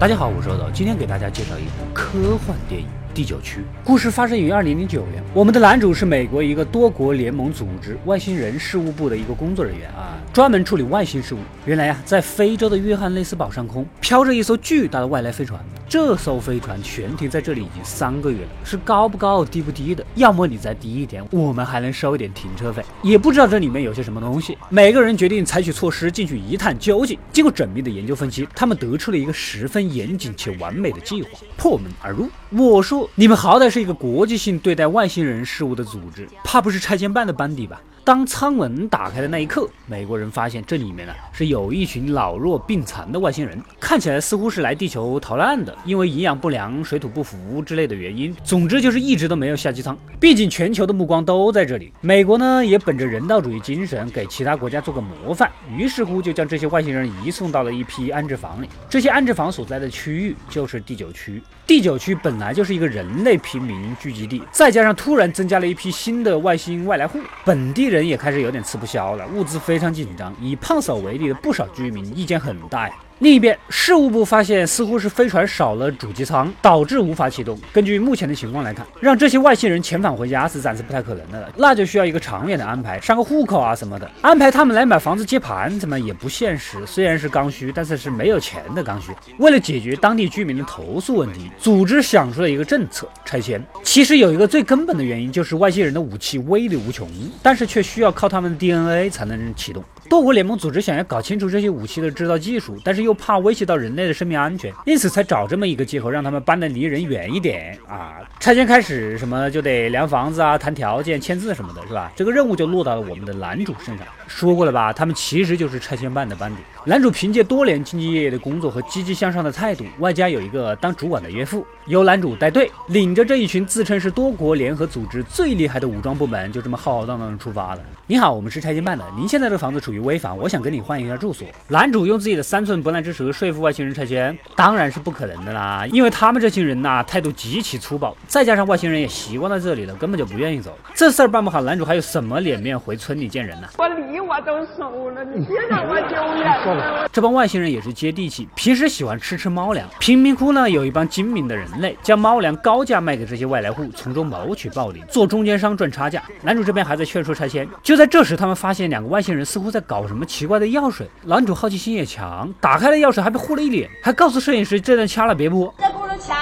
大家好，我是豆豆，今天给大家介绍一部科幻电影《第九区》。故事发生于二零零九年，我们的男主是美国一个多国联盟组织外星人事务部的一个工作人员啊，专门处理外星事务。原来呀，在非洲的约翰内斯堡上空飘着一艘巨大的外来飞船。这艘飞船悬停在这里已经三个月了，是高不高、低不低的。要么你再低一点，我们还能收一点停车费。也不知道这里面有些什么东西。每个人决定采取措施进去一探究竟。经过缜密的研究分析，他们得出了一个十分严谨且完美的计划，破门而入。我说，你们好歹是一个国际性对待外星人事务的组织，怕不是拆迁办的班底吧？当舱门打开的那一刻，美国人发现这里面呢是有一群老弱病残的外星人，看起来似乎是来地球逃难的，因为营养不良、水土不服之类的原因。总之就是一直都没有下机舱。毕竟全球的目光都在这里，美国呢也本着人道主义精神，给其他国家做个模范，于是乎就将这些外星人移送到了一批安置房里。这些安置房所在的区域就是第九区。第九区本来就是一个人类平民聚集地，再加上突然增加了一批新的外星外来户，本地人人也开始有点吃不消了，物资非常紧张。以胖嫂为例的不少居民意见很大呀。另一边，事务部发现似乎是飞船少了主机舱，导致无法启动。根据目前的情况来看，让这些外星人遣返回家是暂时不太可能的了，那就需要一个长远的安排，上个户口啊什么的。安排他们来买房子接盘，怎么也不现实。虽然是刚需，但是是没有钱的刚需。为了解决当地居民的投诉问题，组织想出了一个政策：拆迁。其实有一个最根本的原因，就是外星人的武器威力无穷，但是却需要靠他们的 DNA 才能启动。多国联盟组织想要搞清楚这些武器的制造技术，但是又怕威胁到人类的生命安全，因此才找这么一个借口，让他们搬得离人远一点啊！拆迁开始什么就得量房子啊、谈条件、签字什么的，是吧？这个任务就落到了我们的男主身上。说过了吧，他们其实就是拆迁办的班底。男主凭借多年兢兢业业的工作和积极向上的态度，外加有一个当主管的岳父，由男主带队，领着这一群自称是多国联合组织最厉害的武装部门，就这么浩浩荡荡的出发了。你好，我们是拆迁办的，您现在这房子处于危房，我想跟你换一下住所。男主用自己的三寸不烂之舌说服外星人拆迁，当然是不可能的啦，因为他们这群人呐，态度极其粗暴，再加上外星人也习惯在这里了，根本就不愿意走。这事儿办不好，男主还有什么脸面回村里见人呢？我梨我都熟了，你别让我丢脸了。这帮外星人也是接地气，平时喜欢吃吃猫粮。贫民窟呢，有一帮精明的人类，将猫粮高价卖给这些外来户，从中谋取暴利，做中间商赚差价。男主这边还在劝说拆迁，就。在这时，他们发现两个外星人似乎在搞什么奇怪的药水。男主好奇心也强，打开了药水，还被糊了一脸，还告诉摄影师这段掐了别播。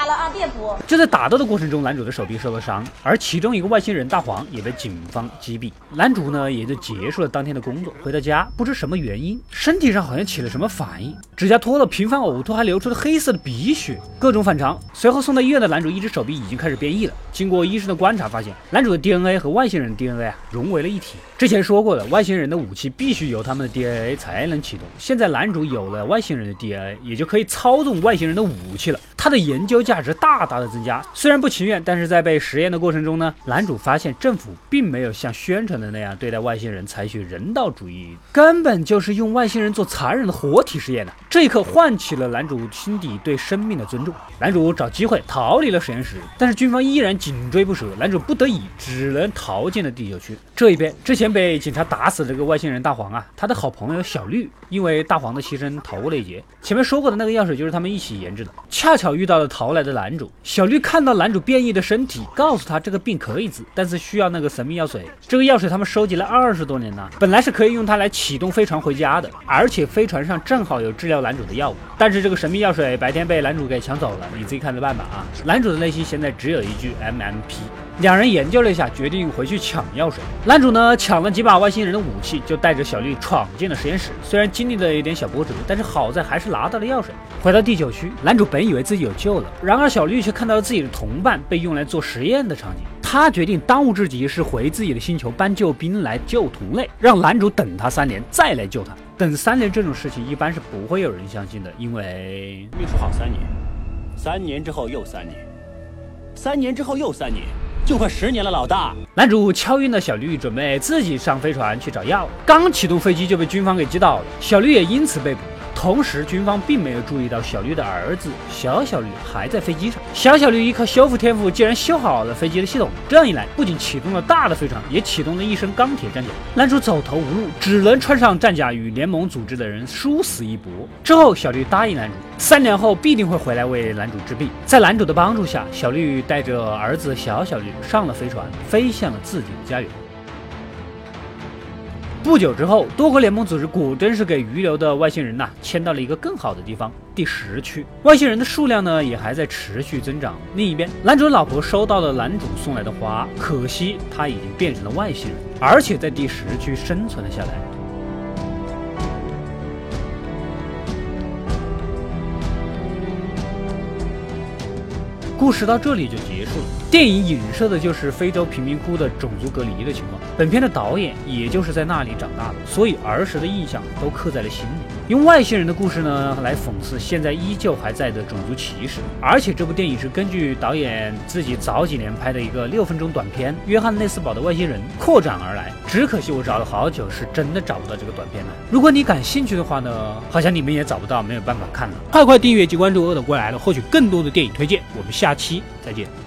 了啊！别播。就在打斗的过程中，男主的手臂受了伤，而其中一个外星人大黄也被警方击毙。男主呢，也就结束了当天的工作，回到家，不知什么原因，身体上好像起了什么反应，指甲脱了，频繁呕吐，还流出了黑色的鼻血，各种反常。随后送到医院的男主，一只手臂已经开始变异了。经过医生的观察，发现男主的 DNA 和外星人的 DNA 啊融为了一体。之前说过的，外星人的武器必须由他们的 DNA 才能启动。现在男主有了外星人的 DNA，也就可以操纵外星人的武器了。他的研究价值大大的增加，虽然不情愿，但是在被实验的过程中呢，男主发现政府并没有像宣传的那样对待外星人采取人道主义，根本就是用外星人做残忍的活体实验的。这一刻唤起了男主心底对生命的尊重，男主找机会逃离了实验室，但是军方依然紧追不舍，男主不得已只能逃进了第九区。这一边，之前被警察打死的这个外星人大黄啊，他的好朋友小绿因为大黄的牺牲逃过了一劫。前面说过的那个药水就是他们一起研制的，恰巧。遇到了逃来的男主小绿，看到男主变异的身体，告诉他这个病可以治，但是需要那个神秘药水。这个药水他们收集了二十多年了，本来是可以用它来启动飞船回家的，而且飞船上正好有治疗男主的药物。但是这个神秘药水白天被男主给抢走了，你自己看着办吧啊！男主的内心现在只有一句 MMP。两人研究了一下，决定回去抢药水。男主呢，抢了几把外星人的武器，就带着小绿闯进了实验室。虽然经历了一点小波折，但是好在还是拿到了药水。回到第九区，男主本以为自己有救了，然而小绿却看到了自己的同伴被用来做实验的场景。他决定当务之急是回自己的星球搬救兵来救同类，让男主等他三年再来救他。等三年这种事情一般是不会有人相信的，因为秘书好三年，三年之后又三年，三年之后又三年。就快十年了，老大。男主敲晕了小绿，准备自己上飞船去找药。刚启动飞机就被军方给击倒了，小绿也因此被捕。同时，军方并没有注意到小绿的儿子小小绿还在飞机上。小小绿依靠修复天赋，竟然修好了飞机的系统。这样一来，不仅启动了大的飞船，也启动了一身钢铁战甲。男主走投无路，只能穿上战甲，与联盟组织的人殊死一搏。之后，小绿答应男主，三年后必定会回来为男主治病。在男主的帮助下，小绿带着儿子小小绿上了飞船，飞向了自己的家园。不久之后，多国联盟组织果真是给余留的外星人呐迁到了一个更好的地方——第十区。外星人的数量呢也还在持续增长。另一边，男主老婆收到了男主送来的花，可惜他已经变成了外星人，而且在第十区生存了下来。故事到这里就结束了。电影影射的就是非洲贫民窟的种族隔离的情况。本片的导演也就是在那里长大的，所以儿时的印象都刻在了心里。用外星人的故事呢来讽刺现在依旧还在的种族歧视。而且这部电影是根据导演自己早几年拍的一个六分钟短片《约翰内斯堡的外星人》扩展而来。只可惜我找了好久，是真的找不到这个短片了。如果你感兴趣的话呢，好像你们也找不到，没有办法看了。快快订阅及关注“饿的过来了”，获取更多的电影推荐。我们下下期再见。